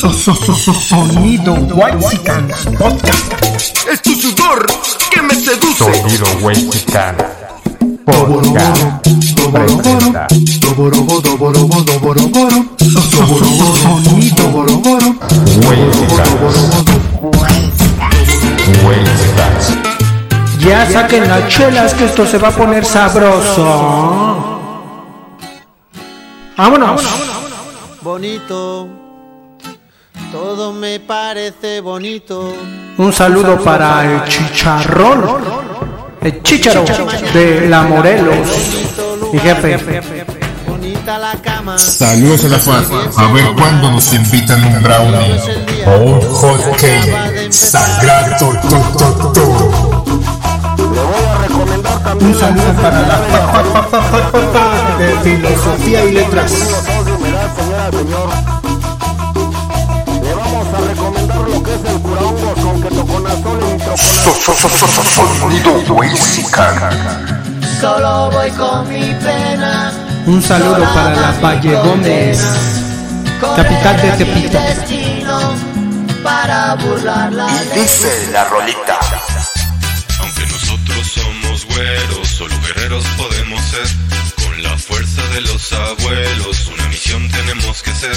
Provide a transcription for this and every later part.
Sonido Whitezican Podcast. Es tu sudor que me seduce. Sonido Whitezican Podcast presenta Sonido Whitezican Ya saquen las chelas que esto se va a poner sabroso. Vámonos. bonito. Todo me parece bonito. Un saludo para el chicharrón. El chicharo de la Morelos. Mi jefe. Bonita la cama. Saludos a la FAD. A ver cuándo nos invitan un brownie o un hot cake. Sagrado to, to, to. Un saludo para la fa- fa- fa- fa- fa- fa- de filosofía y letras. Sonido. Solo voy con mi pena. Un saludo para la Valle Gómez. Capital de Tepito. Para burlar la Dice la rolita. Aunque nosotros somos güeros, solo guerreros podemos ser. Con la fuerza de los abuelos, una misión tenemos que ser.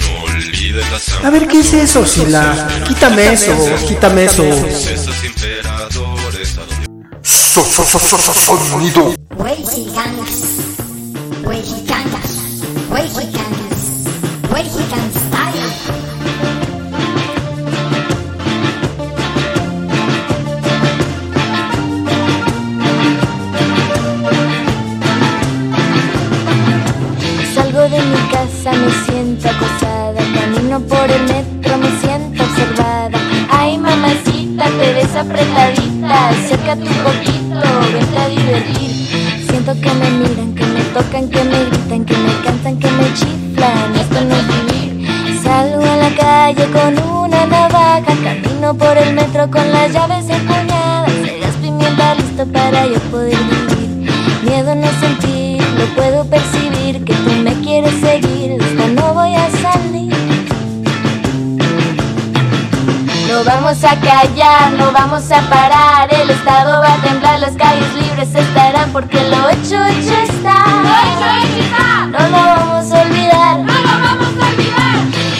No olvides la sangre. A ver, ¿qué es eso, Sila? Quítame eso, quítame eso. So- so- so- so- so- Sonido Mexicanas, mexicanas, mexicanas, mexican style. Salgo de mi casa, me siento acosada. Camino por el metro, me siento observada. Ay, mamacita, te ves apretadita. Acércate un poquito, con las llaves empuñadas. El gas pimienta listo para yo poder vivir. Miedo no sentir, lo puedo percibir que tú me quieres seguir, esta no voy a salir. No vamos a callar, no vamos a parar, el estado va a temblar, las calles libres estarán porque lo hecho hecho está. Lo hecho hecho está. No lo vamos a olvidar. No lo vamos a olvidar.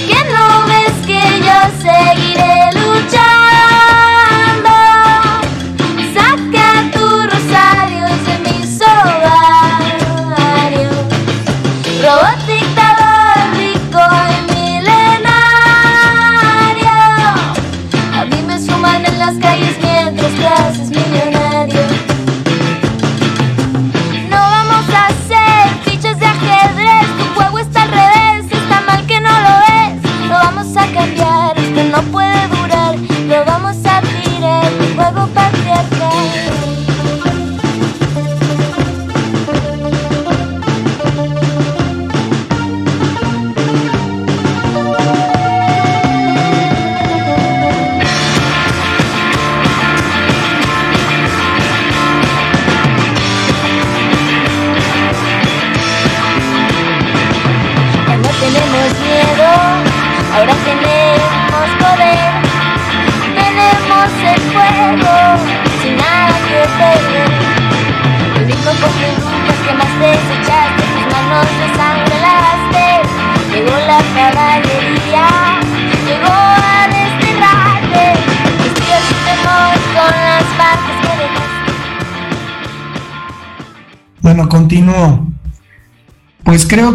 Que no ves que yo seguiré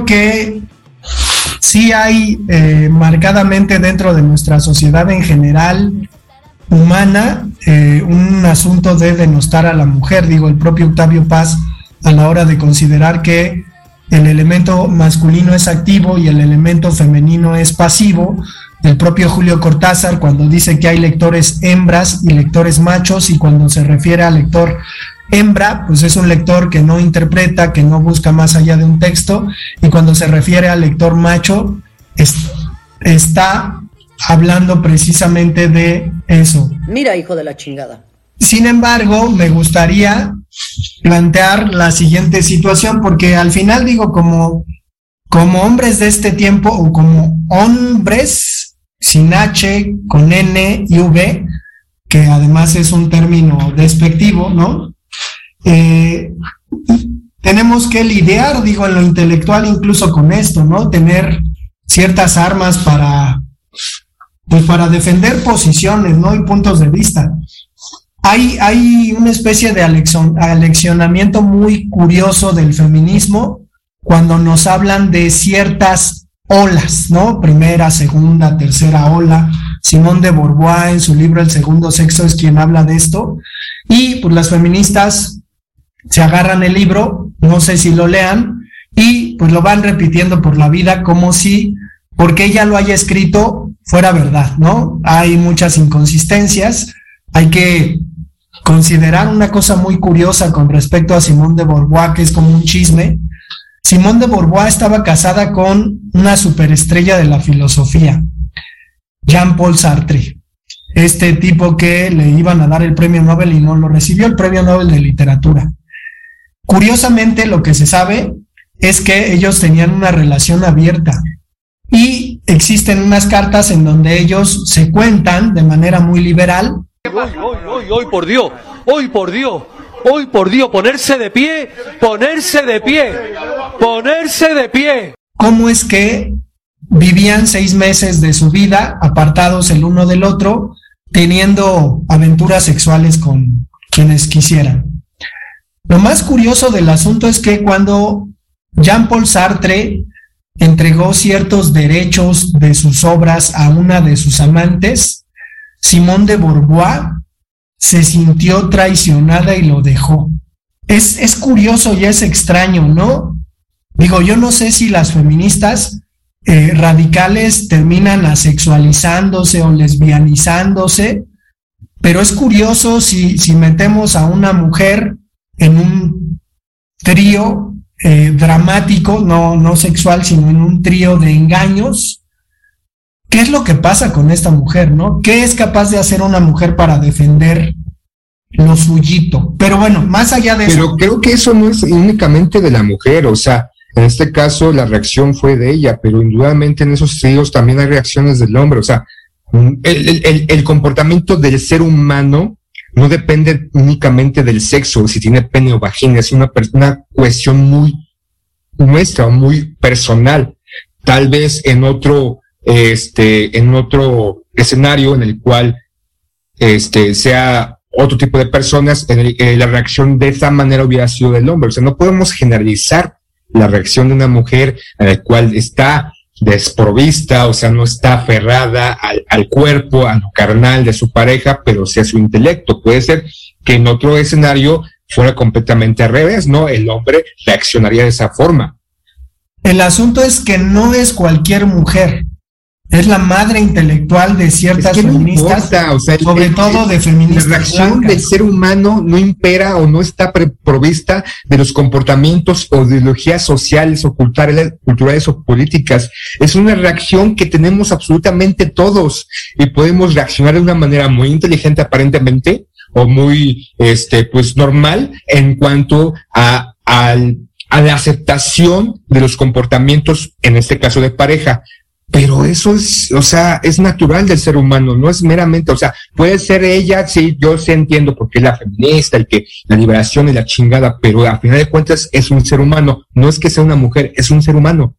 que sí hay eh, marcadamente dentro de nuestra sociedad en general humana eh, un asunto de denostar a la mujer. Digo, el propio Octavio Paz a la hora de considerar que el elemento masculino es activo y el elemento femenino es pasivo. El propio Julio Cortázar cuando dice que hay lectores hembras y lectores machos y cuando se refiere al lector hembra, pues es un lector que no interpreta, que no busca más allá de un texto, y cuando se refiere al lector macho, es- está hablando precisamente de eso. Mira, hijo de la chingada. Sin embargo, me gustaría plantear la siguiente situación, porque al final digo, como, como hombres de este tiempo o como hombres, sin H, con N y V, que además es un término despectivo, ¿no? Eh, tenemos que lidiar, digo, en lo intelectual incluso con esto, ¿no? Tener ciertas armas para, pues para defender posiciones, ¿no? Y puntos de vista. Hay, hay una especie de aleccionamiento muy curioso del feminismo cuando nos hablan de ciertas olas, ¿no? Primera, segunda, tercera ola. Simón de Beauvoir en su libro El segundo sexo es quien habla de esto. Y pues las feministas se agarran el libro, no sé si lo lean, y pues lo van repitiendo por la vida como si, porque ella lo haya escrito, fuera verdad, ¿no? Hay muchas inconsistencias, hay que considerar una cosa muy curiosa con respecto a Simón de Beauvoir, que es como un chisme. Simón de Beauvoir estaba casada con una superestrella de la filosofía, Jean-Paul Sartre este tipo que le iban a dar el premio Nobel y no lo recibió, el premio Nobel de literatura. Curiosamente, lo que se sabe es que ellos tenían una relación abierta y existen unas cartas en donde ellos se cuentan de manera muy liberal. Hoy, hoy, hoy, por Dios, hoy, por Dios, hoy, por Dios, ponerse de pie, ponerse de pie, ponerse de pie. ¿Cómo es que vivían seis meses de su vida apartados el uno del otro, teniendo aventuras sexuales con quienes quisieran? Lo más curioso del asunto es que cuando Jean-Paul Sartre entregó ciertos derechos de sus obras a una de sus amantes, Simone de Beauvoir se sintió traicionada y lo dejó. Es, es curioso y es extraño, ¿no? Digo, yo no sé si las feministas eh, radicales terminan asexualizándose o lesbianizándose, pero es curioso si, si metemos a una mujer en un trío eh, dramático, no, no sexual, sino en un trío de engaños. ¿Qué es lo que pasa con esta mujer, no? ¿Qué es capaz de hacer una mujer para defender lo suyito? Pero bueno, más allá de eso. Pero creo que eso no es únicamente de la mujer, o sea, en este caso la reacción fue de ella, pero indudablemente en esos tríos también hay reacciones del hombre, o sea, el, el, el comportamiento del ser humano no depende únicamente del sexo, si tiene pene o vagina, es una, una cuestión muy nuestra, muy personal. Tal vez en otro, este, en otro escenario en el cual, este, sea otro tipo de personas, en eh, la reacción de esa manera hubiera sido del hombre. O sea, no podemos generalizar la reacción de una mujer en la cual está desprovista, o sea, no está aferrada al, al, cuerpo, a lo carnal de su pareja, pero sí a su intelecto. Puede ser que en otro escenario fuera completamente al revés, ¿no? El hombre reaccionaría de esa forma. El asunto es que no es cualquier mujer es la madre intelectual de ciertas feministas, sobre todo de feministas. La reacción del ser humano no impera o no está provista de los comportamientos o ideologías sociales o culturales, culturales o políticas. Es una reacción que tenemos absolutamente todos y podemos reaccionar de una manera muy inteligente aparentemente o muy, este, pues normal en cuanto a, a la aceptación de los comportamientos, en este caso de pareja, pero eso es, o sea, es natural del ser humano, no es meramente, o sea, puede ser ella, sí, yo sí entiendo porque es la feminista, el que la liberación y la chingada, pero a final de cuentas es un ser humano, no es que sea una mujer, es un ser humano.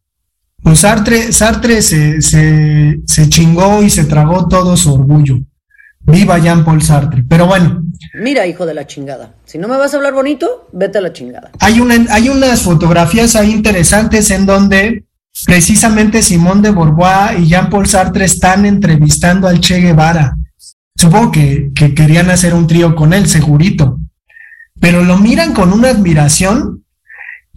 Pues Sartre, Sartre se, se, se chingó y se tragó todo su orgullo. Viva Jean-Paul Sartre. Pero bueno. Mira, hijo de la chingada. Si no me vas a hablar bonito, vete a la chingada. Hay, una, hay unas fotografías ahí interesantes en donde precisamente Simón de Beauvoir y Jean-Paul Sartre están entrevistando al Che Guevara. Supongo que, que, querían hacer un trío con él, segurito. Pero lo miran con una admiración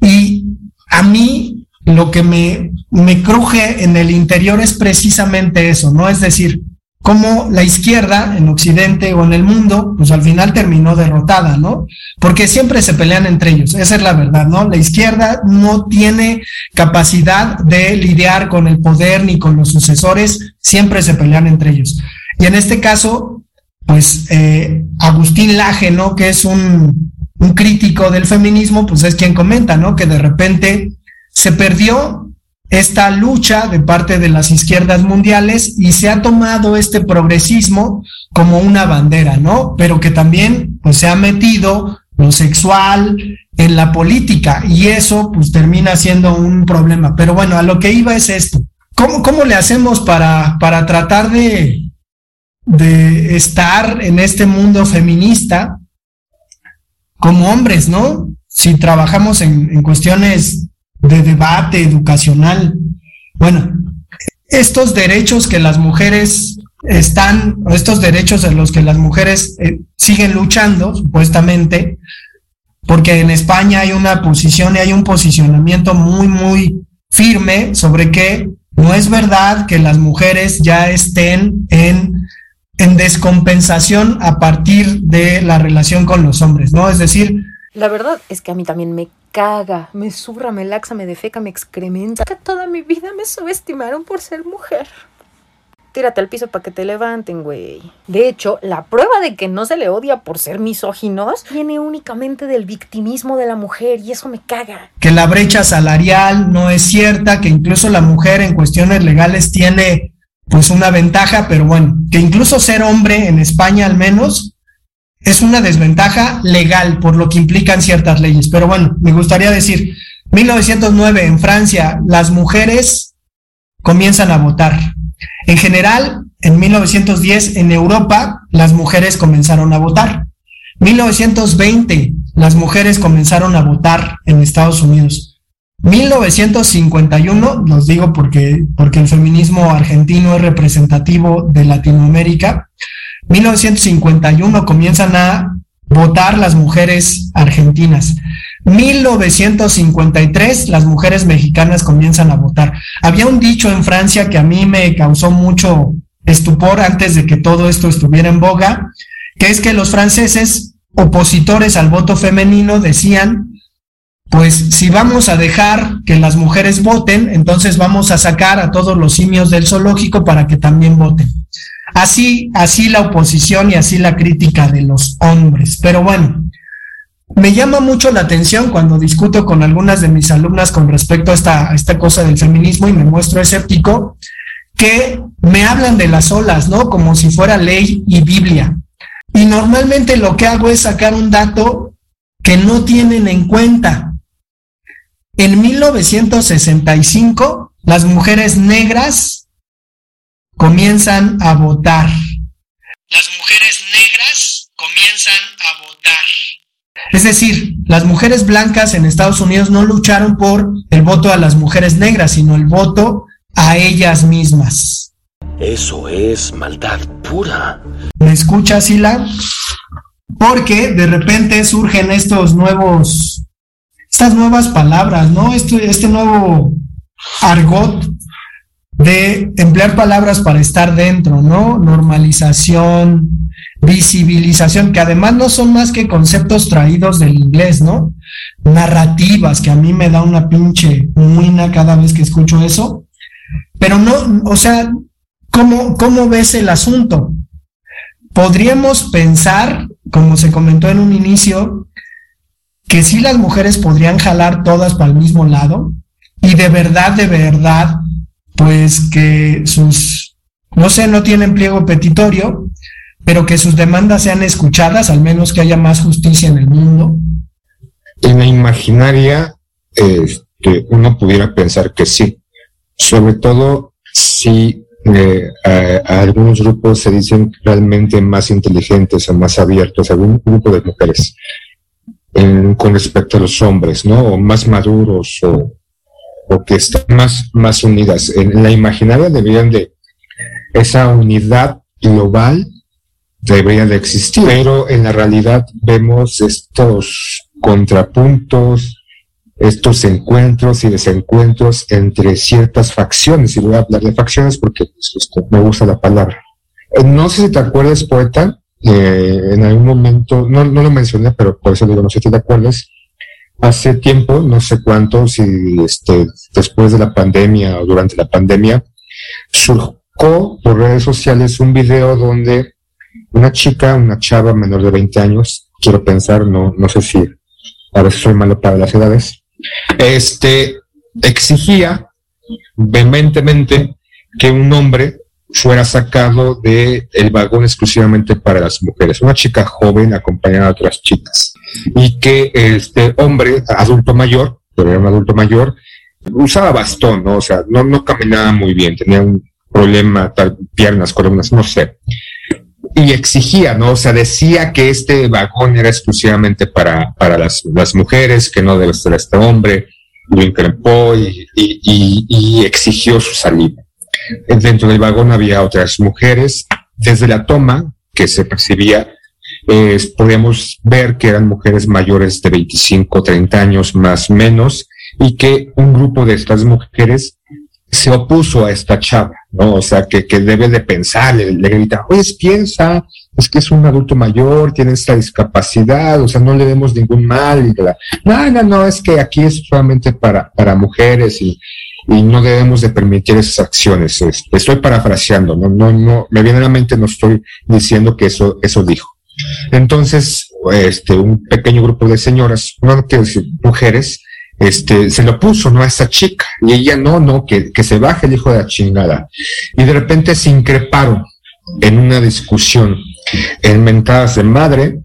y a mí lo que me, me cruje en el interior es precisamente eso, ¿no? Es decir, como la izquierda en Occidente o en el mundo, pues al final terminó derrotada, ¿no? Porque siempre se pelean entre ellos, esa es la verdad, ¿no? La izquierda no tiene capacidad de lidiar con el poder ni con los sucesores, siempre se pelean entre ellos. Y en este caso, pues eh, Agustín Laje, ¿no? Que es un, un crítico del feminismo, pues es quien comenta, ¿no? Que de repente se perdió esta lucha de parte de las izquierdas mundiales y se ha tomado este progresismo como una bandera, ¿no? Pero que también pues se ha metido lo sexual en la política y eso pues termina siendo un problema. Pero bueno, a lo que iba es esto. ¿Cómo, cómo le hacemos para, para tratar de, de estar en este mundo feminista como hombres, ¿no? Si trabajamos en, en cuestiones de debate educacional. Bueno, estos derechos que las mujeres están, estos derechos en los que las mujeres eh, siguen luchando, supuestamente, porque en España hay una posición y hay un posicionamiento muy, muy firme sobre que no es verdad que las mujeres ya estén en, en descompensación a partir de la relación con los hombres, ¿no? Es decir, la verdad es que a mí también me caga, me zurra, me laxa, me defeca, me excrementa. Que toda mi vida me subestimaron por ser mujer. Tírate al piso para que te levanten, güey. De hecho, la prueba de que no se le odia por ser misóginos viene únicamente del victimismo de la mujer y eso me caga. Que la brecha salarial no es cierta, que incluso la mujer en cuestiones legales tiene pues una ventaja, pero bueno, que incluso ser hombre en España al menos es una desventaja legal por lo que implican ciertas leyes. Pero bueno, me gustaría decir, 1909 en Francia, las mujeres comienzan a votar. En general, en 1910 en Europa, las mujeres comenzaron a votar. 1920, las mujeres comenzaron a votar en Estados Unidos. 1951, los digo porque, porque el feminismo argentino es representativo de Latinoamérica, 1951 comienzan a votar las mujeres argentinas. 1953 las mujeres mexicanas comienzan a votar. Había un dicho en Francia que a mí me causó mucho estupor antes de que todo esto estuviera en boga, que es que los franceses opositores al voto femenino decían, pues si vamos a dejar que las mujeres voten, entonces vamos a sacar a todos los simios del zoológico para que también voten. Así, así la oposición y así la crítica de los hombres. Pero bueno, me llama mucho la atención cuando discuto con algunas de mis alumnas con respecto a esta, cosa del feminismo y me muestro escéptico, que me hablan de las olas, ¿no? Como si fuera ley y Biblia. Y normalmente lo que hago es sacar un dato que no tienen en cuenta. En 1965, las mujeres negras comienzan a votar. Las mujeres negras comienzan a votar. Es decir, las mujeres blancas en Estados Unidos no lucharon por el voto a las mujeres negras, sino el voto a ellas mismas. Eso es maldad pura. ¿Me escuchas, Sila? Porque de repente surgen estos nuevos, estas nuevas palabras, ¿no? Este, este nuevo argot de emplear palabras para estar dentro, ¿no? Normalización, visibilización, que además no son más que conceptos traídos del inglés, ¿no? Narrativas, que a mí me da una pinche muina cada vez que escucho eso. Pero no, o sea, ¿cómo, cómo ves el asunto? Podríamos pensar, como se comentó en un inicio, que si las mujeres podrían jalar todas para el mismo lado y de verdad, de verdad, pues que sus, no sé, no tienen pliego petitorio, pero que sus demandas sean escuchadas, al menos que haya más justicia en el mundo. En la imaginaria, este, uno pudiera pensar que sí, sobre todo si eh, a, algunos grupos se dicen realmente más inteligentes o más abiertos, algún grupo de mujeres, con respecto a los hombres, ¿no? O más maduros o o que están más, más unidas. En la imaginaria deberían de, esa unidad global debería de existir, pero en la realidad vemos estos contrapuntos, estos encuentros y desencuentros entre ciertas facciones, y voy a hablar de facciones porque pues, me gusta la palabra. Eh, no sé si te acuerdas, poeta, eh, en algún momento, no, no lo mencioné, pero por eso digo, no sé si te acuerdas, hace tiempo, no sé cuánto, si este, después de la pandemia o durante la pandemia, surgió por redes sociales un video donde una chica, una chava menor de 20 años, quiero pensar, no, no sé si a veces soy malo para las edades, este, exigía vehementemente que un hombre fuera sacado del el vagón exclusivamente para las mujeres, una chica joven acompañada de otras chicas, y que este hombre, adulto mayor, pero era un adulto mayor, usaba bastón, ¿no? O sea, no, no caminaba muy bien, tenía un problema, tal, piernas, columnas, no sé. Y exigía, ¿no? O sea, decía que este vagón era exclusivamente para, para las, las mujeres, que no debe ser este hombre, lo increpó y, y, y exigió su salida. Dentro del vagón había otras mujeres. Desde la toma que se percibía, eh, podíamos ver que eran mujeres mayores de 25, 30 años más o menos, y que un grupo de estas mujeres se opuso a esta chava, ¿no? O sea, que, que debe de pensar, le, grita, oye, piensa, es que es un adulto mayor, tiene esta discapacidad, o sea, no le demos ningún mal. Y no, no, no, es que aquí es solamente para, para mujeres y, y no debemos de permitir esas acciones. Estoy parafraseando, no, no, no, me viene a la mente, no estoy diciendo que eso, eso dijo. Entonces, este, un pequeño grupo de señoras, no quiero decir mujeres, este, se lo puso, ¿no? A esa chica. Y ella, no, no, que, que se baje el hijo de la chingada. Y de repente se increparon en una discusión en mentadas de madre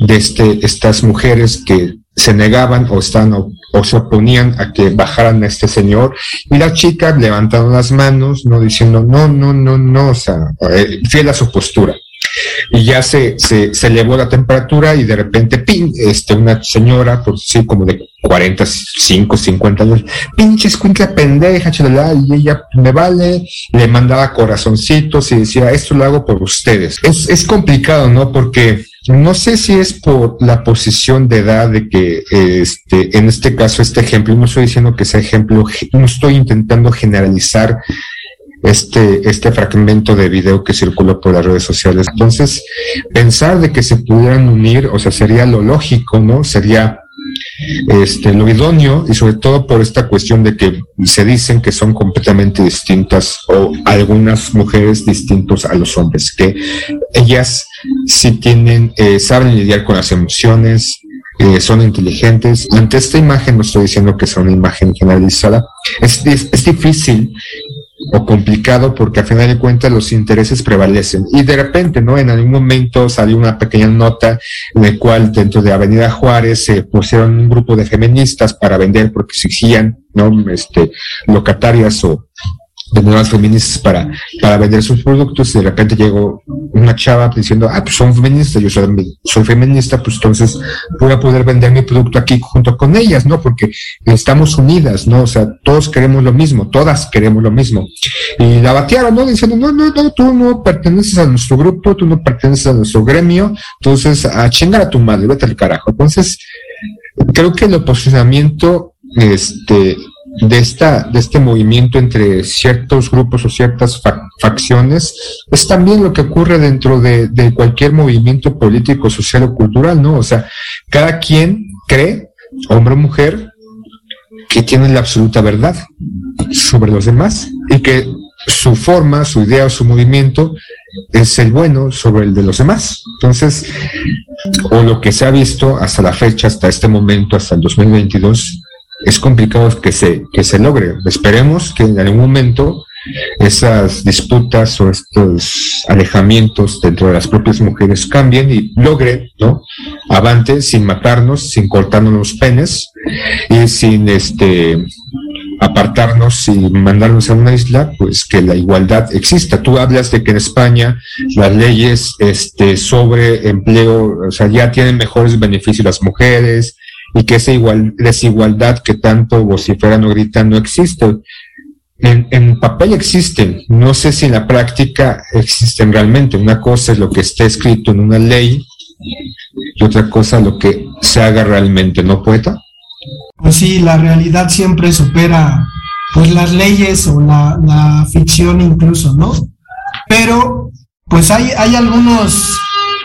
de este, estas mujeres que se negaban o, están, o, se oponían a que bajaran a este señor y las chicas levantaron las manos, no diciendo no, no, no, no, o sea, eh, fiel a su postura. Y ya se, se, se elevó la temperatura y de repente, pin, este, una señora, por sí, como de 45, 50 años, pinche escuincla pendeja, chalala, y ella me vale, le mandaba corazoncitos y decía, esto lo hago por ustedes. Es, es complicado, ¿no? Porque no sé si es por la posición de edad de que, este, en este caso, este ejemplo, no estoy diciendo que sea ejemplo, no estoy intentando generalizar este, este fragmento de video que circuló por las redes sociales. Entonces, pensar de que se pudieran unir, o sea, sería lo lógico, ¿no? Sería este, lo idóneo y sobre todo por esta cuestión de que se dicen que son completamente distintas o algunas mujeres distintos a los hombres, que ellas sí tienen, eh, saben lidiar con las emociones, eh, son inteligentes. Ante esta imagen, no estoy diciendo que sea una imagen generalizada, es, es, es difícil o complicado porque a final de cuentas los intereses prevalecen. Y de repente, ¿no? En algún momento salió una pequeña nota en la cual dentro de Avenida Juárez se pusieron un grupo de feministas para vender porque exigían, ¿no? Este, locatarias o vendedoras feministas para, para vender sus productos y de repente llegó una chava diciendo, ah, pues son feministas, yo soy, soy feminista, pues entonces voy a poder vender mi producto aquí junto con ellas, ¿no? Porque estamos unidas, ¿no? O sea, todos queremos lo mismo, todas queremos lo mismo. Y la batearon, ¿no? Diciendo, no, no, no, tú no perteneces a nuestro grupo, tú no perteneces a nuestro gremio, entonces a chingar a tu madre, vete al carajo. Entonces, creo que el posicionamiento, este, de, esta, de este movimiento entre ciertos grupos o ciertas fac facciones es también lo que ocurre dentro de, de, cualquier movimiento político, social o cultural, ¿no? O sea, cada quien cree, hombre o mujer, que tiene la absoluta verdad sobre los demás y que su forma, su idea o su movimiento es el bueno sobre el de los demás. Entonces, o lo que se ha visto hasta la fecha, hasta este momento, hasta el 2022, es complicado que se, que se logre. Esperemos que en algún momento esas disputas o estos alejamientos dentro de las propias mujeres cambien y logren, ¿no? Avante sin matarnos, sin cortarnos los penes y sin este apartarnos y mandarnos a una isla, pues que la igualdad exista. Tú hablas de que en España las leyes este, sobre empleo, o sea, ya tienen mejores beneficios las mujeres, y que esa igual, desigualdad que tanto vociferan gritan no existe. En, en, papel existen, no sé si en la práctica existen realmente. Una cosa es lo que está escrito en una ley y otra cosa lo que se haga realmente, ¿no, poeta? Pues sí, la realidad siempre supera pues las leyes o la, la ficción incluso, ¿no? Pero pues hay, hay algunos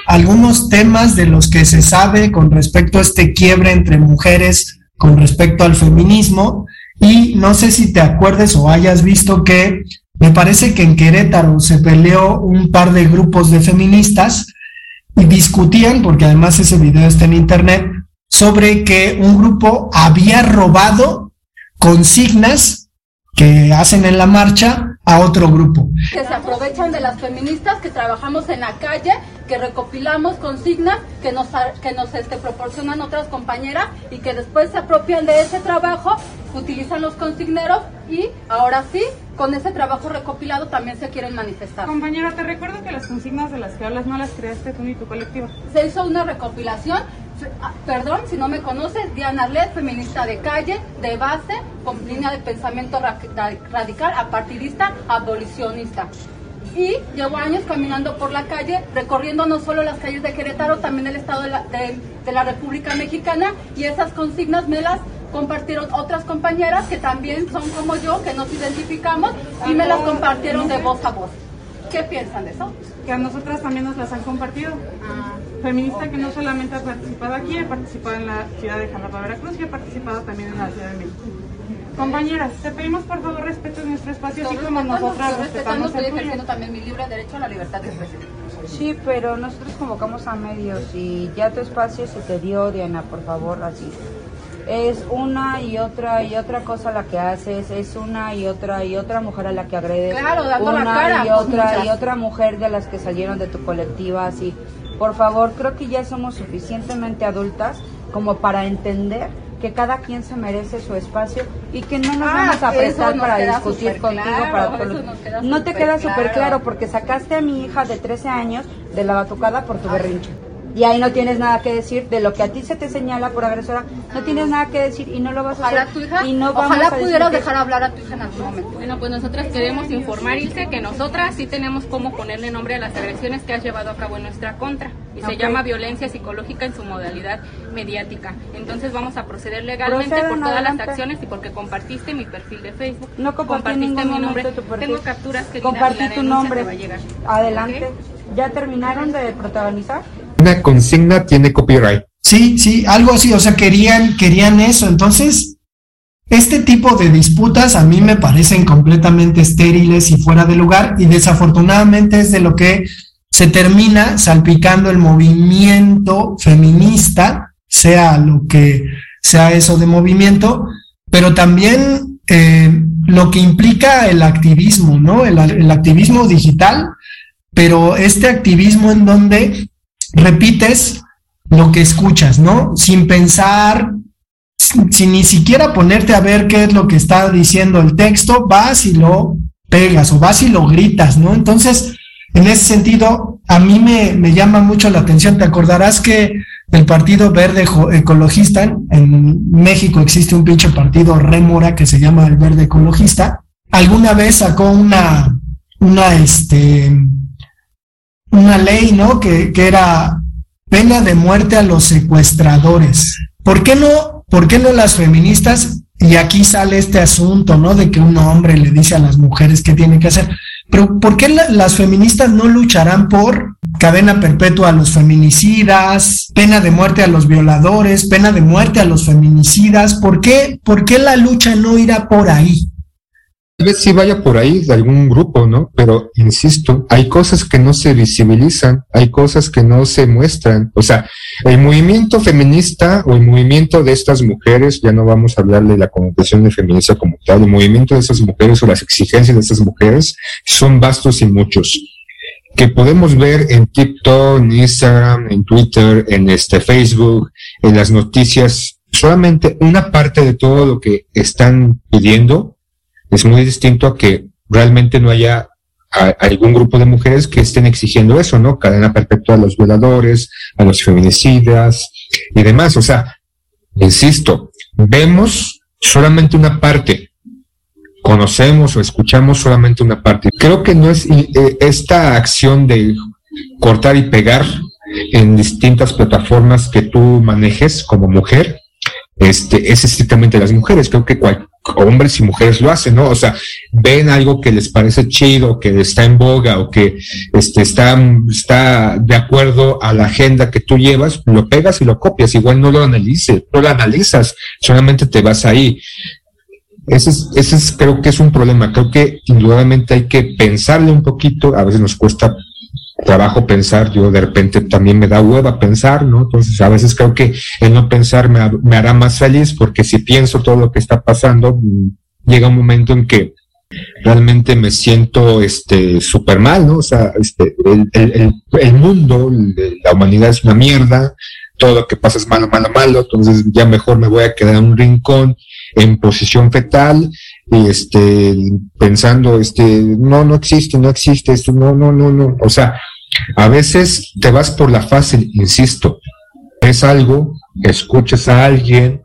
algunos temas de los que se sabe con respecto a este quiebre entre mujeres con respecto al feminismo. Y no sé si te acuerdes o hayas visto que me parece que en Querétaro se peleó un par de grupos de feministas y discutían, porque además ese video está en internet, sobre que un grupo había robado consignas que hacen en la marcha a otro grupo. Que se aprovechan de las feministas que trabajamos en la calle, que recopilamos consignas que nos, que nos este, proporcionan otras compañeras y que después se apropian de ese trabajo, utilizan los consigneros y ahora sí, con ese trabajo recopilado también se quieren manifestar. Compañera, te recuerdo que las consignas de las que hablas no las creaste tú ni tu colectivo. Se hizo una recopilación perdón si no me conoces, Diana Arlet, feminista de calle, de base, con línea de pensamiento radical, apartidista, abolicionista. Y llevo años caminando por la calle, recorriendo no solo las calles de Querétaro, también el estado de la, de la República Mexicana, y esas consignas me las compartieron otras compañeras que también son como yo, que nos identificamos, y me las compartieron de voz a voz. ¿Qué piensan de eso? Que a nosotras también nos las han compartido. Ah. Feminista que no solamente ha participado aquí, ha participado en la ciudad de Jalapa, Veracruz y ha participado también en la ciudad de México. Compañeras, te pedimos por favor respeto nuestro espacio, así como nosotras respetamos estoy ejerciendo también mi libre derecho a la libertad de expresión. Sí, pero nosotros convocamos a medios y ya tu espacio se te dio, Diana, por favor, así es una y otra y otra cosa la que haces, es una y otra y otra mujer a la que agredes, claro, dando una la cara, y pues, otra y otra mujer de las que salieron de tu colectiva, así. Por favor, creo que ya somos suficientemente adultas como para entender que cada quien se merece su espacio y que no nos Ah, vamos a prestar para discutir contigo. claro, para no te queda súper claro. claro porque sacaste a mi hija de 13 años de la batucada por tu berrinche. Y ahí no tienes nada que decir de lo que a ti se te señala por agresora, no tienes nada que decir y no lo vas a Ojalá hacer. tu hija, y no vamos ojalá a pudieras dejar hablar a tu hija en algún momento. Bueno, pues nosotras queremos informar, Ilse, que nosotras sí tenemos cómo ponerle nombre a las agresiones que has llevado a cabo en nuestra contra. Y se llama violencia psicológica en su modalidad mediática. Entonces vamos a proceder legalmente por todas adelante. las acciones y porque compartiste mi perfil de Facebook. No compartiste ningún mi nombre. momento tu perfil. Tengo capturas que Compartí tu nombre. Va a llegar. Adelante. ¿Ya terminaron de protagonizar? Una consigna tiene copyright. Sí, sí, algo así, o sea, querían, querían eso. Entonces, este tipo de disputas a mí me parecen completamente estériles y fuera de lugar y desafortunadamente es de lo que se termina salpicando el movimiento feminista, sea lo que sea eso de movimiento, pero también eh, lo que implica el activismo, ¿no? El, el activismo digital, pero este activismo en donde repites lo que escuchas, ¿no? Sin pensar, sin, ni siquiera ponerte a ver qué es lo que está diciendo el texto, vas y lo pegas o vas y lo gritas, ¿no? Entonces, en ese sentido, a mí me, me llama mucho la atención. Te acordarás que el Partido Verde Ecologista, en México existe un pinche partido rémora que se llama el Verde Ecologista, alguna vez sacó una, una, este, una ley, ¿no? Que, que era pena de muerte a los secuestradores. ¿Por qué no, por qué no las feministas? Y aquí sale este asunto, ¿no? De que un hombre le dice a las mujeres qué tienen que hacer. Pero ¿por qué la- las feministas no lucharán por cadena perpetua a los feminicidas, pena de muerte a los violadores, pena de muerte a los feminicidas? ¿Por qué, por qué la lucha no irá por ahí? Tal vez sí vaya por ahí de algún grupo, ¿no? Pero insisto, hay cosas que no se visibilizan, hay cosas que no se muestran. O sea, el movimiento feminista o el movimiento de estas mujeres, ya no vamos a hablar de la connotación de feminista como tal, el movimiento de esas mujeres o las exigencias de esas mujeres son vastos y muchos que podemos ver en TikTok, en Instagram, en Twitter, en este Facebook, en las noticias, solamente una parte de todo lo que están pidiendo es muy distinto a que realmente no haya algún grupo de mujeres que estén exigiendo eso, ¿no? Cadena perpetua a los violadores, a los feminicidas y demás. O sea, insisto, vemos solamente una parte, conocemos o escuchamos solamente una parte. Creo que no es eh, esta acción de cortar y pegar en distintas plataformas que tú manejes como mujer, este, es estrictamente las mujeres. Creo que cual- hombres y mujeres lo hacen, ¿no? O sea, ven algo que les parece chido, que está en boga o que este, está, está de acuerdo a la agenda que tú llevas, lo pegas y lo copias. Igual no lo analices, no lo analizas, solamente te vas ahí. Ese es, ese es, creo que es un problema. Creo que indudablemente hay que pensarle un poquito. A veces nos cuesta trabajo pensar. Yo de repente también me da hueva pensar, ¿no? Entonces a veces creo que el no pensar me, me hará más feliz porque si pienso todo lo que está pasando, mm, llega un momento en que realmente me siento este súper mal, ¿no? O sea, este, el, el, el, mundo, la humanidad es una mierda, todo lo que pasa es malo, malo, malo, entonces ya mejor me voy a quedar en un rincón en posición fetal este pensando este no no existe no existe esto no no no no o sea a veces te vas por la fácil insisto es algo escuchas a alguien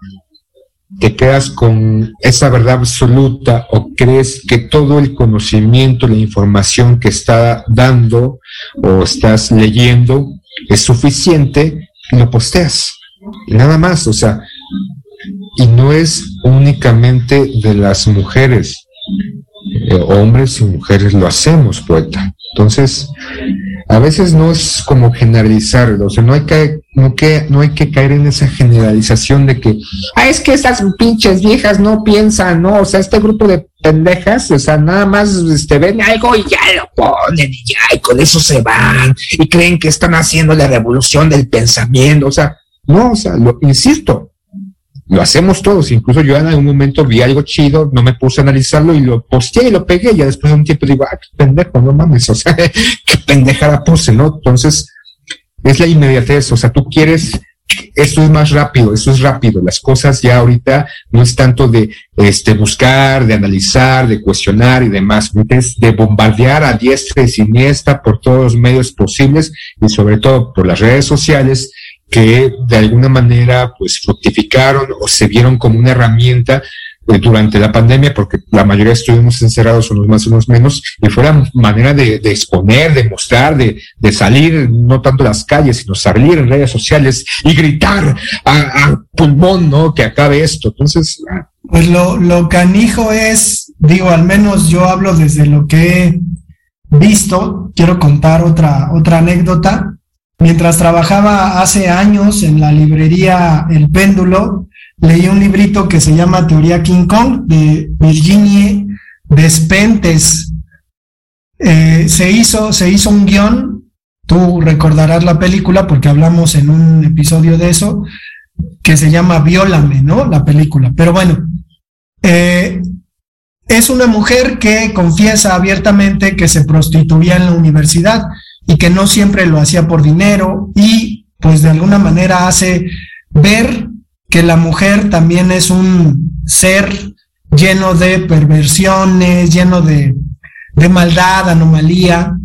te quedas con esa verdad absoluta o crees que todo el conocimiento, la información que está dando o estás leyendo es suficiente y lo posteas. Y nada más, o sea, y no es únicamente de las mujeres, eh, hombres y mujeres lo hacemos, poeta. Entonces, a veces no es como generalizarlo, o sea, no hay que, no que, no hay que caer en esa generalización de que, ah, es que esas pinches viejas no piensan, no, o sea, este grupo de pendejas, o sea, nada más este, ven algo y ya lo ponen y ya, y con eso se van, y creen que están haciendo la revolución del pensamiento, o sea, no, o sea, lo insisto, lo hacemos todos, incluso yo en algún momento vi algo chido, no me puse a analizarlo y lo posteé y lo pegué, y ya después de un tiempo digo, ah, qué pendejo, no mames, o sea, qué pendejada puse, ¿no? Entonces, es la inmediatez, o sea, tú quieres, esto es más rápido, eso es rápido, las cosas ya ahorita no es tanto de este buscar, de analizar, de cuestionar y demás, es de bombardear a diestra y siniestra por todos los medios posibles y sobre todo por las redes sociales que de alguna manera pues fructificaron o se vieron como una herramienta eh, durante la pandemia, porque la mayoría estuvimos encerrados unos más, unos menos, y fue la manera de, exponer, de mostrar, de, de salir, no tanto a las calles, sino salir en redes sociales y gritar a, a pulmón, ¿no? Que acabe esto. Entonces, ah, Pues lo, lo canijo es, digo, al menos yo hablo desde lo que he visto. Quiero contar otra, otra anécdota. Mientras trabajaba hace años en la librería El Péndulo, leí un librito que se llama Teoría King Kong de Virginie Despentes. Eh, se, hizo, se hizo un guion, tú recordarás la película porque hablamos en un episodio de eso, que se llama Viólame, ¿no? La película. Pero bueno, eh, es una mujer que confiesa abiertamente que se prostituía en la universidad y que no siempre lo hacía por dinero y pues de alguna manera hace ver que la mujer también es un ser lleno de perversiones, lleno de, de maldad, anomalía,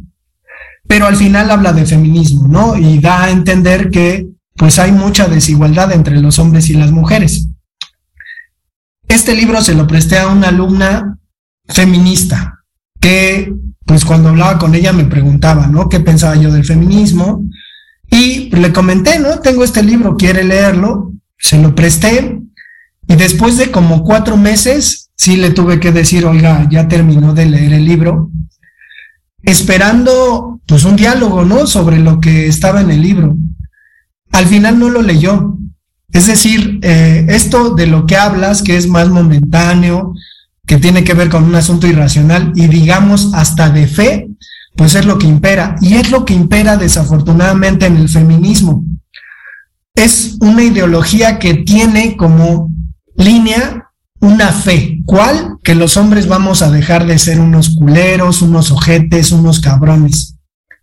pero al final habla de feminismo, ¿no? Y da a entender que pues hay mucha desigualdad entre los hombres y las mujeres. Este libro se lo presté a una alumna feminista que pues cuando hablaba con ella me preguntaba, ¿no? ¿Qué pensaba yo del feminismo? Y le comenté, ¿no? Tengo este libro, quiere leerlo, se lo presté y después de como cuatro meses sí le tuve que decir, oiga, ya terminó de leer el libro, esperando pues un diálogo, ¿no? Sobre lo que estaba en el libro. Al final no lo leyó. Es decir, eh, esto de lo que hablas, que es más momentáneo, que tiene que ver con un asunto irracional y digamos hasta de fe, pues es lo que impera. Y es lo que impera desafortunadamente en el feminismo. Es una ideología que tiene como línea una fe. ¿Cuál? Que los hombres vamos a dejar de ser unos culeros, unos ojetes, unos cabrones.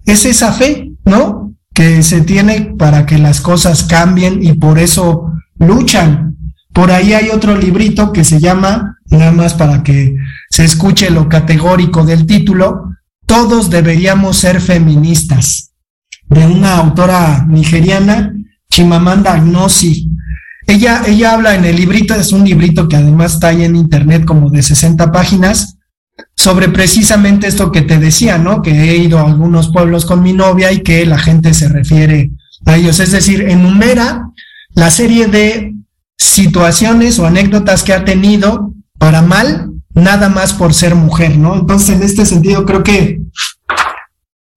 Es esa fe, ¿no? Que se tiene para que las cosas cambien y por eso luchan. Por ahí hay otro librito que se llama, nada más para que se escuche lo categórico del título, Todos deberíamos ser feministas, de una autora nigeriana, Chimamanda Agnosi. Ella, ella habla en el librito, es un librito que además está ahí en internet como de 60 páginas, sobre precisamente esto que te decía, ¿no? Que he ido a algunos pueblos con mi novia y que la gente se refiere a ellos. Es decir, enumera la serie de situaciones o anécdotas que ha tenido para mal, nada más por ser mujer, ¿no? Entonces, en este sentido, creo que,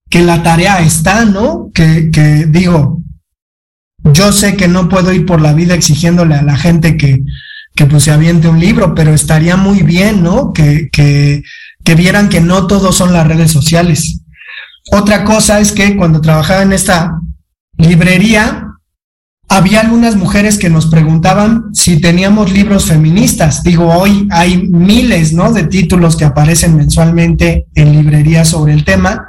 que la tarea está, ¿no? Que, que digo, yo sé que no puedo ir por la vida exigiéndole a la gente que, que pues se aviente un libro, pero estaría muy bien, ¿no? Que, que, que vieran que no todos son las redes sociales. Otra cosa es que cuando trabajaba en esta librería, había algunas mujeres que nos preguntaban si teníamos libros feministas. Digo, hoy hay miles, ¿no? De títulos que aparecen mensualmente en librerías sobre el tema,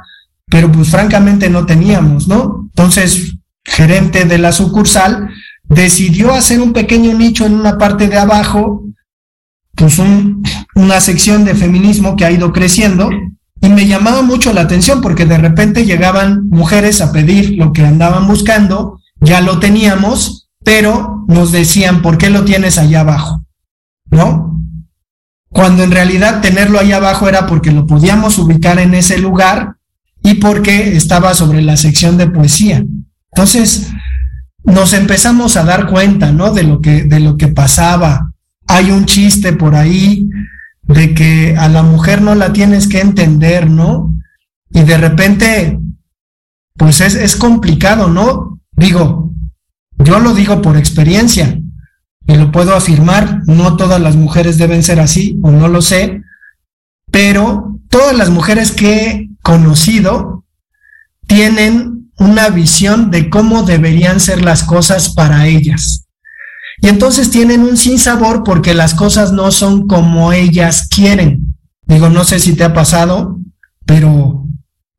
pero pues francamente no teníamos, ¿no? Entonces, gerente de la sucursal decidió hacer un pequeño nicho en una parte de abajo, pues una sección de feminismo que ha ido creciendo y me llamaba mucho la atención porque de repente llegaban mujeres a pedir lo que andaban buscando ya lo teníamos, pero nos decían, ¿por qué lo tienes allá abajo? ¿No? Cuando en realidad tenerlo allá abajo era porque lo podíamos ubicar en ese lugar y porque estaba sobre la sección de poesía. Entonces, nos empezamos a dar cuenta, ¿no? De lo que, de lo que pasaba. Hay un chiste por ahí de que a la mujer no la tienes que entender, ¿no? Y de repente, pues es, es complicado, ¿no? Digo, yo lo digo por experiencia y lo puedo afirmar, no todas las mujeres deben ser así o no lo sé, pero todas las mujeres que he conocido tienen una visión de cómo deberían ser las cosas para ellas. Y entonces tienen un sinsabor porque las cosas no son como ellas quieren. Digo, no sé si te ha pasado, pero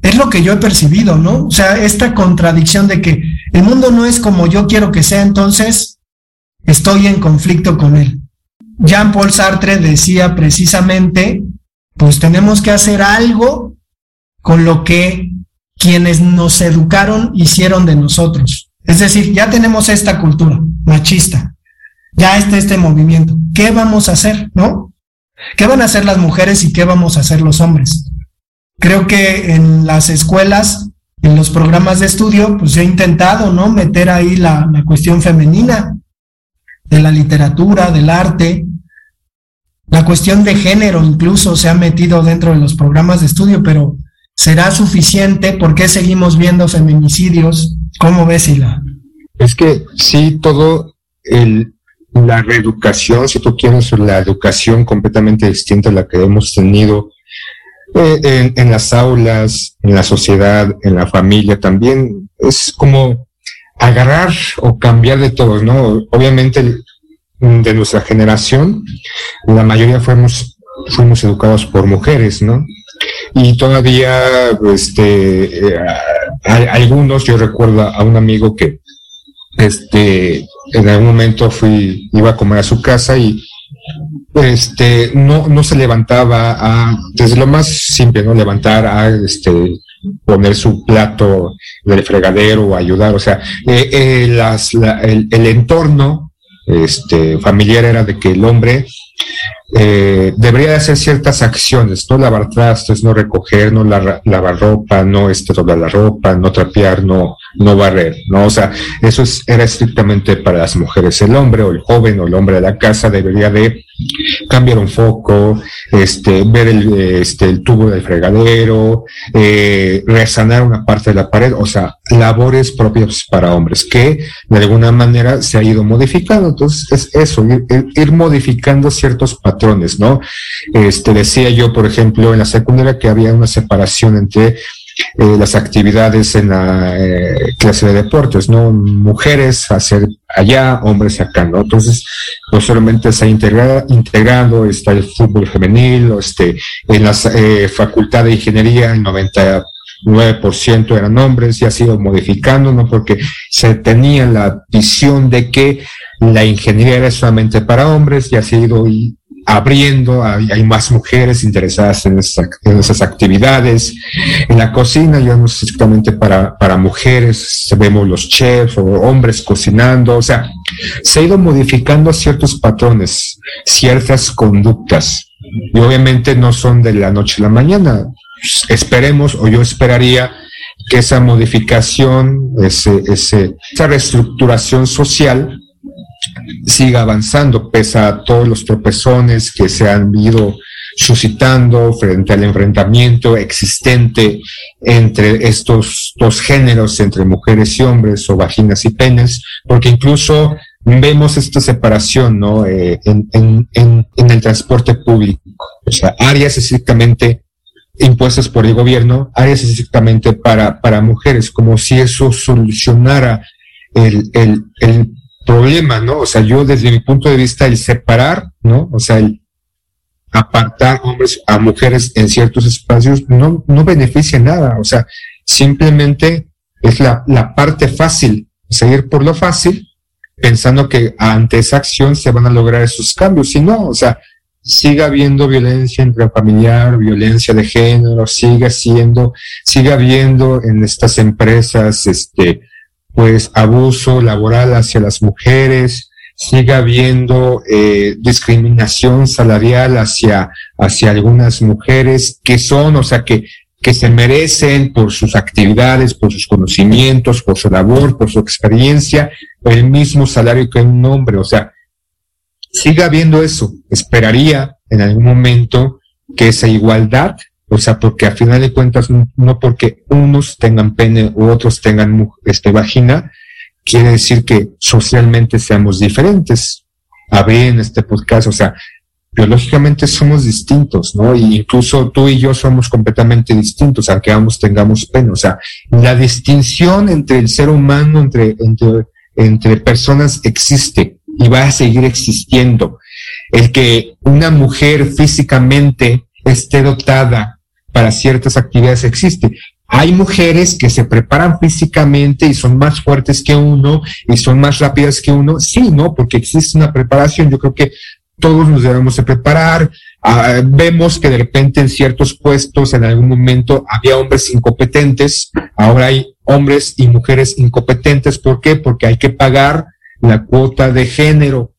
es lo que yo he percibido, ¿no? O sea, esta contradicción de que el mundo no es como yo quiero que sea, entonces estoy en conflicto con él. Jean-Paul Sartre decía precisamente, pues tenemos que hacer algo con lo que quienes nos educaron hicieron de nosotros. Es decir, ya tenemos esta cultura machista, ya está este movimiento. ¿Qué vamos a hacer, no? ¿Qué van a hacer las mujeres y qué vamos a hacer los hombres? Creo que en las escuelas, en los programas de estudio, pues he intentado, ¿no? Meter ahí la, cuestión femenina de la literatura, del arte, la cuestión de género incluso se ha metido dentro de los programas de estudio, pero ¿será suficiente? ¿Por qué seguimos viendo feminicidios? ¿Cómo ves, Ila? Es que sí, todo el, la reeducación, si tú quieres, la educación completamente distinta a la que hemos tenido eh, en, las aulas, en la sociedad, en la familia también. Es como agarrar o cambiar de todos, ¿no? Obviamente de nuestra generación, la mayoría fuimos, fuimos educados por mujeres, ¿no? Y todavía, este, eh, algunos, yo recuerdo a un amigo que, este, en algún momento fui, iba a comer a su casa y este, no, no se levantaba a, desde lo más simple, ¿no? Levantar a, este, poner su plato del fregadero o ayudar, o sea, eh, eh, las, el, el, entorno, este, familiar era de que el hombre eh, debería hacer ciertas acciones, no lavar trastes, no recoger, no lavar ropa, no este, doblar la ropa, no trapear, no, no barrer, ¿no? O sea, eso es, era estrictamente para las mujeres. El hombre o el joven o el hombre de la casa debería de cambiar un foco, este, ver el, este, el tubo del fregadero, eh, una parte de la pared, o sea, labores propias para hombres que de alguna manera se ha ido modificando. Entonces, es eso, ir, ir modificando ciertos patrones, ¿no? Este, decía yo, por ejemplo, en la secundaria que había una separación entre eh, las actividades en la eh, clase de deportes, ¿no? Mujeres hacer allá, hombres acá, ¿no? Entonces, no solamente se ha integrado, integrando, está el fútbol femenil, este, en la eh, facultad de ingeniería, el 99% eran hombres y ha sido modificando, ¿no? Porque se tenía la visión de que la ingeniería era solamente para hombres y ha sido abriendo, hay, más mujeres interesadas en, esas actividades. En la cocina ya no es exactamente para, para mujeres, vemos los chefs o hombres cocinando, o sea, se ha ido modificando ciertos patrones, ciertas conductas, y obviamente no son de la noche a la mañana. Esperemos, o yo esperaría, que esa modificación, ese, ese, esa reestructuración social siga avanzando, pese a todos los tropezones que se han ido suscitando frente al enfrentamiento existente entre estos dos géneros, entre mujeres y hombres, o vaginas y penes, porque incluso vemos esta separación ¿no? Eh, en, el transporte público. O sea, áreas estrictamente impuestas por el gobierno, áreas estrictamente para, para mujeres, como si eso solucionara el, el, el problema, ¿no? O sea, yo desde mi punto de vista, el separar, ¿no? O sea, el apartar hombres a mujeres en ciertos espacios no, no beneficia nada. O sea, simplemente es la, la parte fácil, seguir por lo fácil, pensando que ante esa acción se van a lograr esos cambios. Y no, o sea, siga habiendo violencia intrafamiliar, violencia de género, siga siendo, siga habiendo en estas empresas, este, pues abuso laboral hacia las mujeres, siga habiendo eh, discriminación salarial hacia, hacia algunas mujeres que son, o sea, que, que se merecen por sus actividades, por sus conocimientos, por su labor, por su experiencia, el mismo salario que un hombre, o sea, siga habiendo eso. Esperaría en algún momento que esa igualdad o sea, porque a final de cuentas, no porque unos tengan pene u otros tengan este, vagina, quiere decir que socialmente seamos diferentes. A ver, en este podcast, o sea, biológicamente somos distintos, ¿no? Y incluso tú y yo somos completamente distintos, aunque ambos tengamos pene. O sea, la distinción entre el ser humano, entre, entre, entre personas existe y va a seguir existiendo. El que una mujer físicamente esté dotada para ciertas actividades existe. Hay mujeres que se preparan físicamente y son más fuertes que uno y son más rápidas que uno. Sí, ¿no? Porque existe una preparación. Yo creo que todos nos debemos de preparar. Ah, vemos que de repente en ciertos puestos en algún momento había hombres incompetentes. Ahora hay hombres y mujeres incompetentes. ¿Por qué? Porque hay que pagar la cuota de género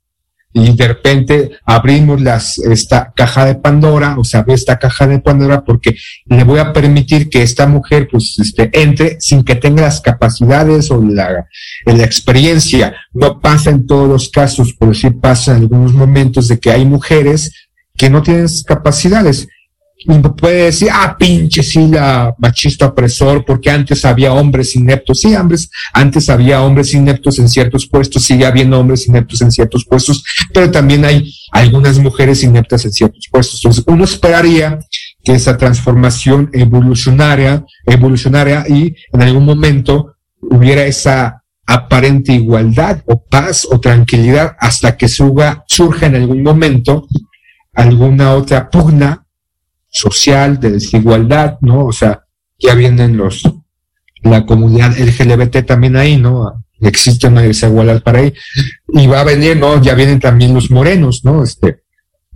y de repente abrimos las, esta caja de Pandora, o sea, esta caja de Pandora porque le voy a permitir que esta mujer pues este, entre sin que tenga las capacidades o la, la experiencia. No pasa en todos los casos, pero sí pasa en algunos momentos de que hay mujeres que no tienen capacidades y puede decir, ah, pinche sí, la machista opresor, porque antes había hombres ineptos. Sí, hombres, antes había hombres ineptos en ciertos puestos, sigue habiendo hombres ineptos en ciertos puestos, pero también hay algunas mujeres ineptas en ciertos puestos. Entonces, uno esperaría que esa transformación evolucionaria, evolucionaria y en algún momento hubiera esa aparente igualdad o paz o tranquilidad hasta que surja, surja en algún momento alguna otra pugna social, de desigualdad, ¿no? O sea, ya vienen los, la comunidad LGBT también ahí, ¿no? Existe una desigualdad para ahí. Y va a venir, ¿no? Ya vienen también los morenos, ¿no? Este,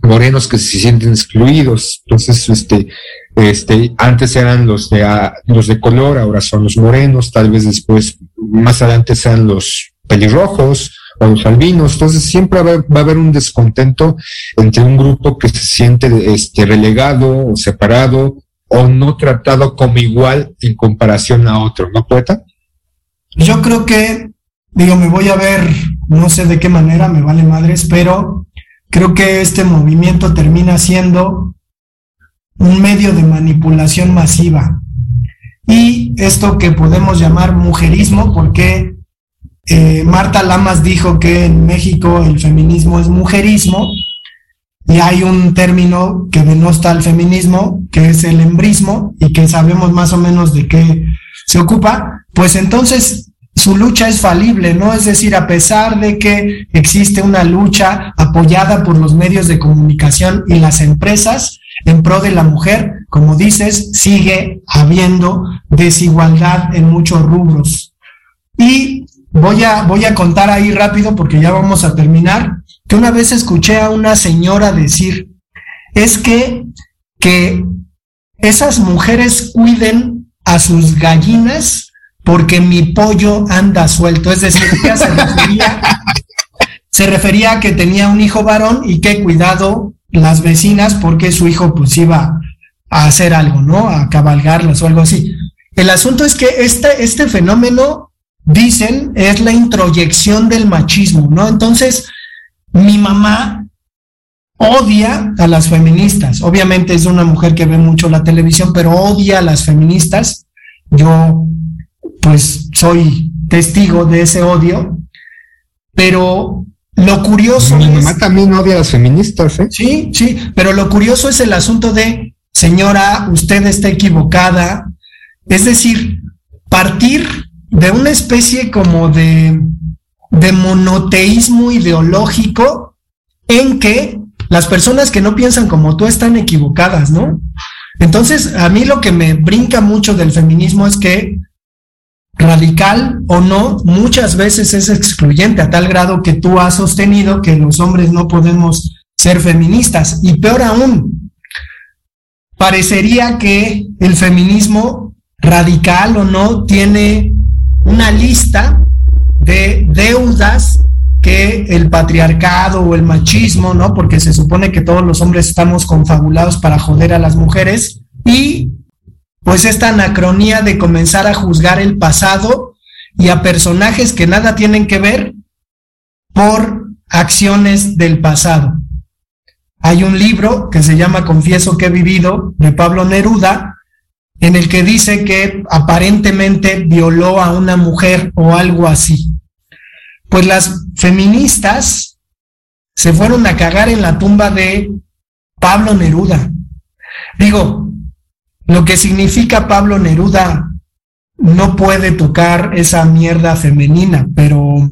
morenos que se sienten excluidos. Entonces, este, este, antes eran los de, los de color, ahora son los morenos, tal vez después, más adelante sean los pelirrojos, los albinos. Entonces siempre va, a haber un descontento entre un grupo que se siente este, relegado o separado o no tratado como igual en comparación a otro, ¿no, poeta? Yo creo que, digo, me voy a ver, no sé de qué manera, me vale madres, pero creo que este movimiento termina siendo un medio de manipulación masiva. Y esto que podemos llamar mujerismo, porque eh, Marta Lamas dijo que en México el feminismo es mujerismo y hay un término que denosta al feminismo, que es el embrismo, y que sabemos más o menos de qué se ocupa, pues entonces su lucha es falible, ¿no? Es decir, a pesar de que existe una lucha apoyada por los medios de comunicación y las empresas en pro de la mujer, como dices, sigue habiendo desigualdad en muchos rubros. Y voy a, voy a contar ahí rápido porque ya vamos a terminar, que una vez escuché a una señora decir, es que, que esas mujeres cuiden a sus gallinas porque mi pollo anda suelto. Es decir, ella se refería, se refería a que tenía un hijo varón y que cuidado las vecinas porque su hijo pues iba a hacer algo, ¿no? A cabalgarlas o algo así. El asunto es que este, este fenómeno dicen es la introyección del machismo, ¿no? Entonces, mi mamá odia a las feministas. Obviamente es una mujer que ve mucho la televisión, pero odia a las feministas. Yo, pues, soy testigo de ese odio. Pero lo curioso. Mi mamá también odia a las feministas, ¿eh? Sí, sí, pero lo curioso es el asunto de, señora, usted está equivocada. Es decir, partir de una especie como de, de monoteísmo ideológico en que las personas que no piensan como tú están equivocadas, ¿no? Entonces, a mí lo que me brinca mucho del feminismo es que radical o no, muchas veces es excluyente a tal grado que tú has sostenido que los hombres no podemos ser feministas. Y peor aún, parecería que el feminismo radical o no tiene una lista de deudas que el patriarcado o el machismo, ¿no? Porque se supone que todos los hombres estamos confabulados para joder a las mujeres y pues esta anacronía de comenzar a juzgar el pasado y a personajes que nada tienen que ver por acciones del pasado. Hay un libro que se llama Confieso que he vivido de Pablo Neruda, en el que dice que aparentemente violó a una mujer o algo así. Pues las feministas se fueron a cagar en la tumba de Pablo Neruda. Digo, lo que significa Pablo Neruda no puede tocar esa mierda femenina, pero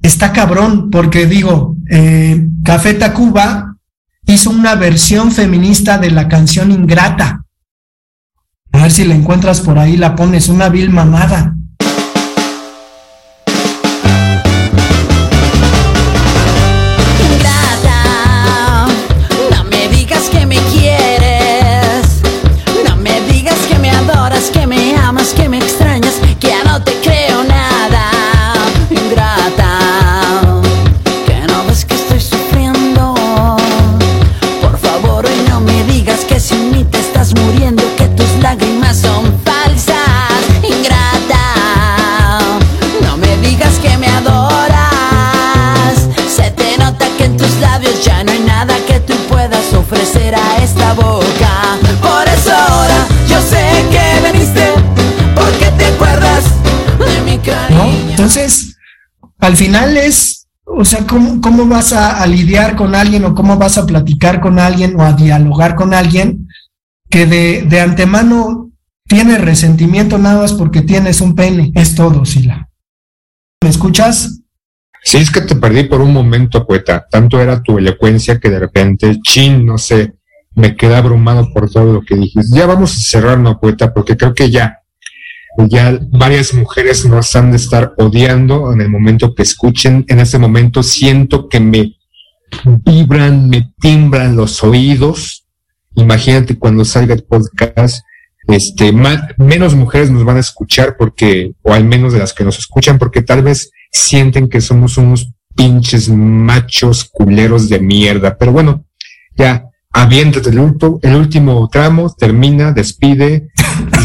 está cabrón, porque digo, eh, Café Tacuba hizo una versión feminista de la canción Ingrata. A ver si la encuentras por ahí, la pones, una vil mamada. Al final es, o sea, ¿cómo, cómo vas a, lidiar con alguien o cómo vas a platicar con alguien o a dialogar con alguien que de, de antemano tiene resentimiento nada más porque tienes un pene? Es todo, Sila. ¿Me escuchas? Sí, es que te perdí por un momento, poeta. Tanto era tu elocuencia que de repente, chin, no sé, me quedé abrumado por todo lo que dijiste. Ya vamos a cerrar, no, poeta, porque creo que ya, ya varias mujeres nos han de estar odiando en el momento que escuchen. En este momento siento que me vibran, me timbran los oídos. Imagínate cuando salga el podcast, este, ma- menos mujeres nos van a escuchar porque, o al menos de las que nos escuchan, porque tal vez sienten que somos unos pinches machos culeros de mierda. Pero bueno, ya, aviéntate el, el último tramo, termina, despide.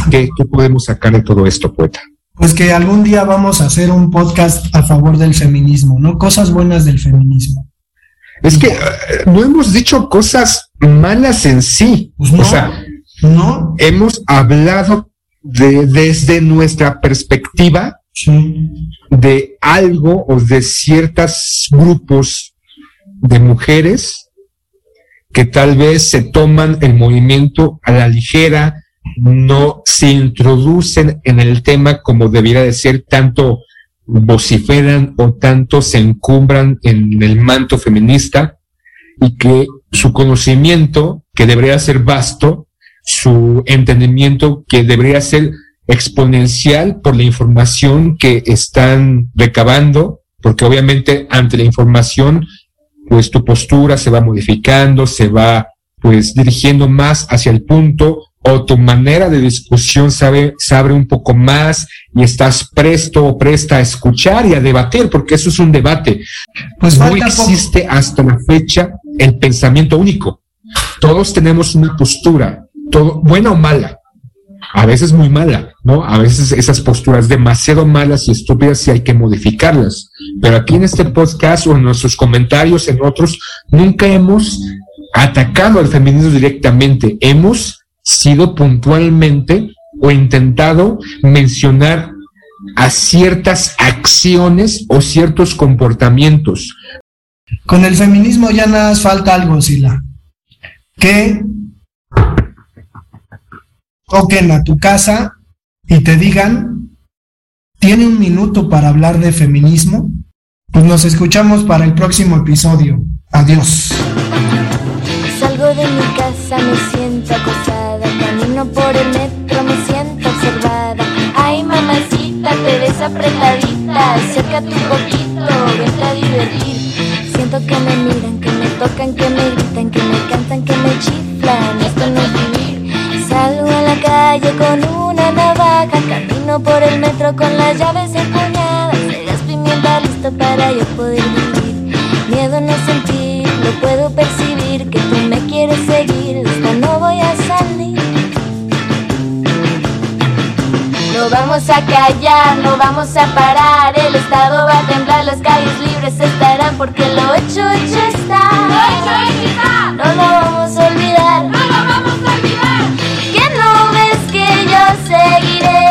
¿Y qué, qué podemos sacar de todo esto, poeta? Pues que algún día vamos a hacer un podcast a favor del feminismo, ¿no? Cosas buenas del feminismo. Es que eh, no hemos dicho cosas malas en sí. Pues no, o sea, no. hemos hablado de, desde nuestra perspectiva de algo o de ciertos grupos de mujeres que tal vez se toman el movimiento a la ligera, no se introducen en el tema como debiera de ser, tanto vociferan o tanto se encumbran en el manto feminista y que su conocimiento, que debería ser vasto, su entendimiento, que debería ser exponencial por la información que están recabando, porque obviamente ante la información, pues tu postura se va modificando, se va pues dirigiendo más hacia el punto o tu manera de discusión sabe, se abre un poco más y estás presto o presta a escuchar y a debatir, porque eso es un debate. Pues no poco. existe hasta la fecha el pensamiento único. Todos tenemos una postura, todo, buena o mala, a veces muy mala, ¿no? A veces esas posturas demasiado malas y estúpidas y hay que modificarlas. Pero aquí en este podcast o en nuestros comentarios, en otros, nunca hemos atacado al feminismo directamente. Hemos sido puntualmente o intentado mencionar a ciertas acciones o ciertos comportamientos. Con el feminismo ya nada más falta algo, Sila. Que toquen a tu casa y te digan, tiene un minuto para hablar de feminismo, pues nos escuchamos para el próximo episodio. Adiós. Salgo de mi casa, me siento acosada. Por el metro, me siento observada. Ay, mamacita, te ves apretadita. Acércate un poquito, vente a divertir. Siento que me miran, que me tocan, que me gritan, que me cantan, que me chiflan. Esto no es vivir. Salgo a la calle con una navaja. Camino por el metro con las llaves empuñadas. El pimienta listo para yo poder vivir. Miedo no sentir, lo puedo percibir. Que tú me quieres seguir, esta no voy a vamos a callar, no vamos a parar. El estado va a temblar, las calles libres estarán porque lo hecho, hecho está. No lo vamos a olvidar. No lo vamos a olvidar. Que no ves que yo seguiré